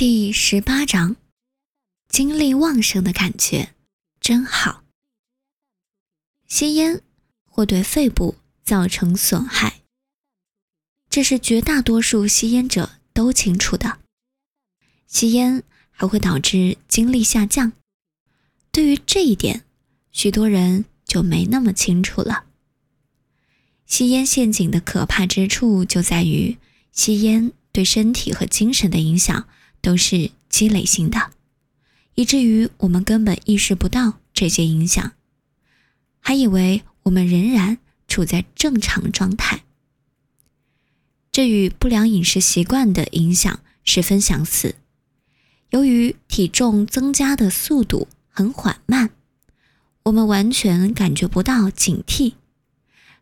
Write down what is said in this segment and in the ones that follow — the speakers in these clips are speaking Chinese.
第十八章，精力旺盛的感觉真好。吸烟会对肺部造成损害，这是绝大多数吸烟者都清楚的。吸烟还会导致精力下降，对于这一点，许多人就没那么清楚了。吸烟陷阱的可怕之处就在于，吸烟对身体和精神的影响。都是积累性的，以至于我们根本意识不到这些影响，还以为我们仍然处在正常状态。这与不良饮食习惯的影响十分相似。由于体重增加的速度很缓慢，我们完全感觉不到警惕。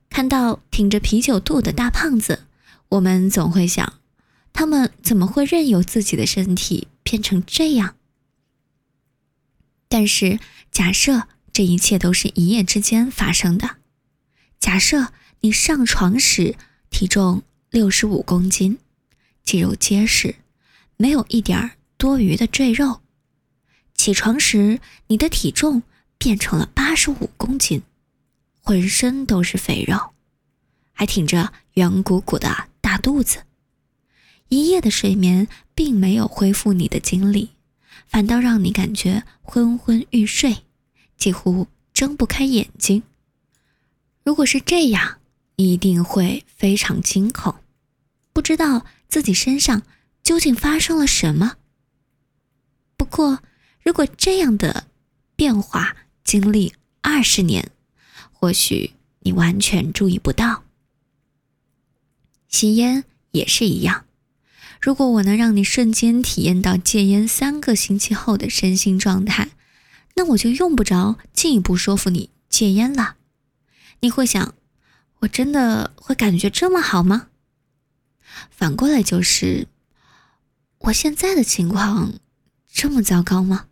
看到挺着啤酒肚的大胖子，我们总会想。他们怎么会任由自己的身体变成这样？但是，假设这一切都是一夜之间发生的，假设你上床时体重六十五公斤，肌肉结实，没有一点多余的赘肉；起床时你的体重变成了八十五公斤，浑身都是肥肉，还挺着圆鼓鼓的大肚子。一夜的睡眠并没有恢复你的精力，反倒让你感觉昏昏欲睡，几乎睁不开眼睛。如果是这样，你一定会非常惊恐，不知道自己身上究竟发生了什么。不过，如果这样的变化经历二十年，或许你完全注意不到。吸烟也是一样。如果我能让你瞬间体验到戒烟三个星期后的身心状态，那我就用不着进一步说服你戒烟了。你会想，我真的会感觉这么好吗？反过来就是，我现在的情况这么糟糕吗？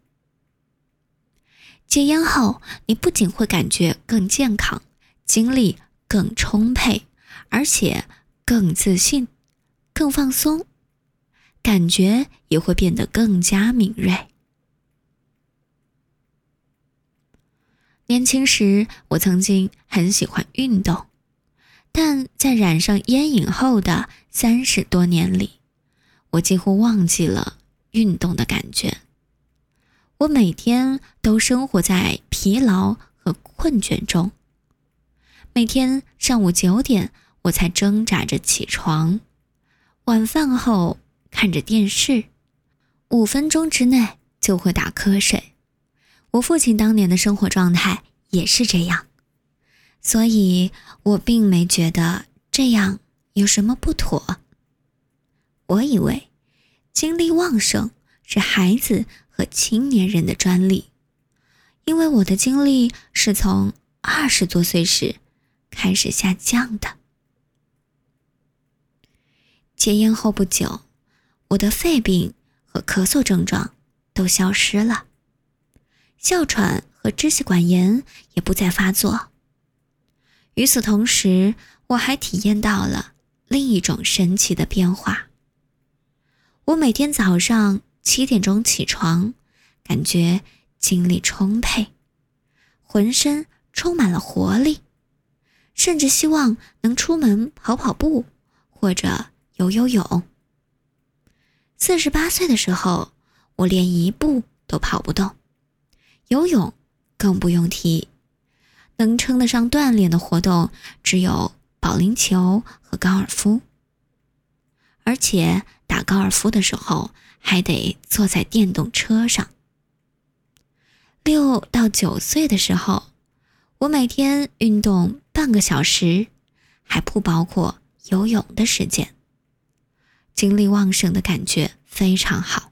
戒烟后，你不仅会感觉更健康，精力更充沛，而且更自信，更放松。感觉也会变得更加敏锐。年轻时，我曾经很喜欢运动，但在染上烟瘾后的三十多年里，我几乎忘记了运动的感觉。我每天都生活在疲劳和困倦中。每天上午九点，我才挣扎着起床，晚饭后。看着电视，五分钟之内就会打瞌睡。我父亲当年的生活状态也是这样，所以我并没觉得这样有什么不妥。我以为精力旺盛是孩子和青年人的专利，因为我的精力是从二十多岁时开始下降的。戒烟后不久。我的肺病和咳嗽症状都消失了，哮喘和支气管炎也不再发作。与此同时，我还体验到了另一种神奇的变化。我每天早上七点钟起床，感觉精力充沛，浑身充满了活力，甚至希望能出门跑跑步或者游游泳。四十八岁的时候，我连一步都跑不动，游泳更不用提。能称得上锻炼的活动只有保龄球和高尔夫，而且打高尔夫的时候还得坐在电动车上。六到九岁的时候，我每天运动半个小时，还不包括游泳的时间。精力旺盛的感觉非常好，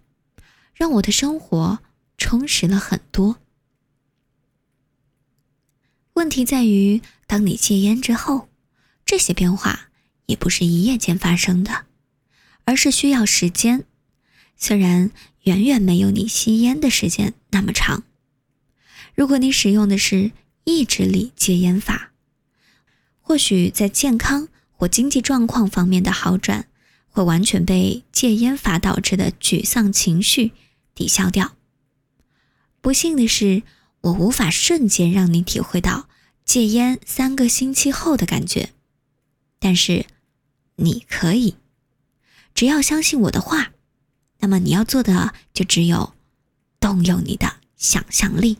让我的生活充实了很多。问题在于，当你戒烟之后，这些变化也不是一夜间发生的，而是需要时间。虽然远远没有你吸烟的时间那么长。如果你使用的是意志力戒烟法，或许在健康或经济状况方面的好转。会完全被戒烟法导致的沮丧情绪抵消掉。不幸的是，我无法瞬间让你体会到戒烟三个星期后的感觉，但是你可以，只要相信我的话。那么你要做的就只有动用你的想象力。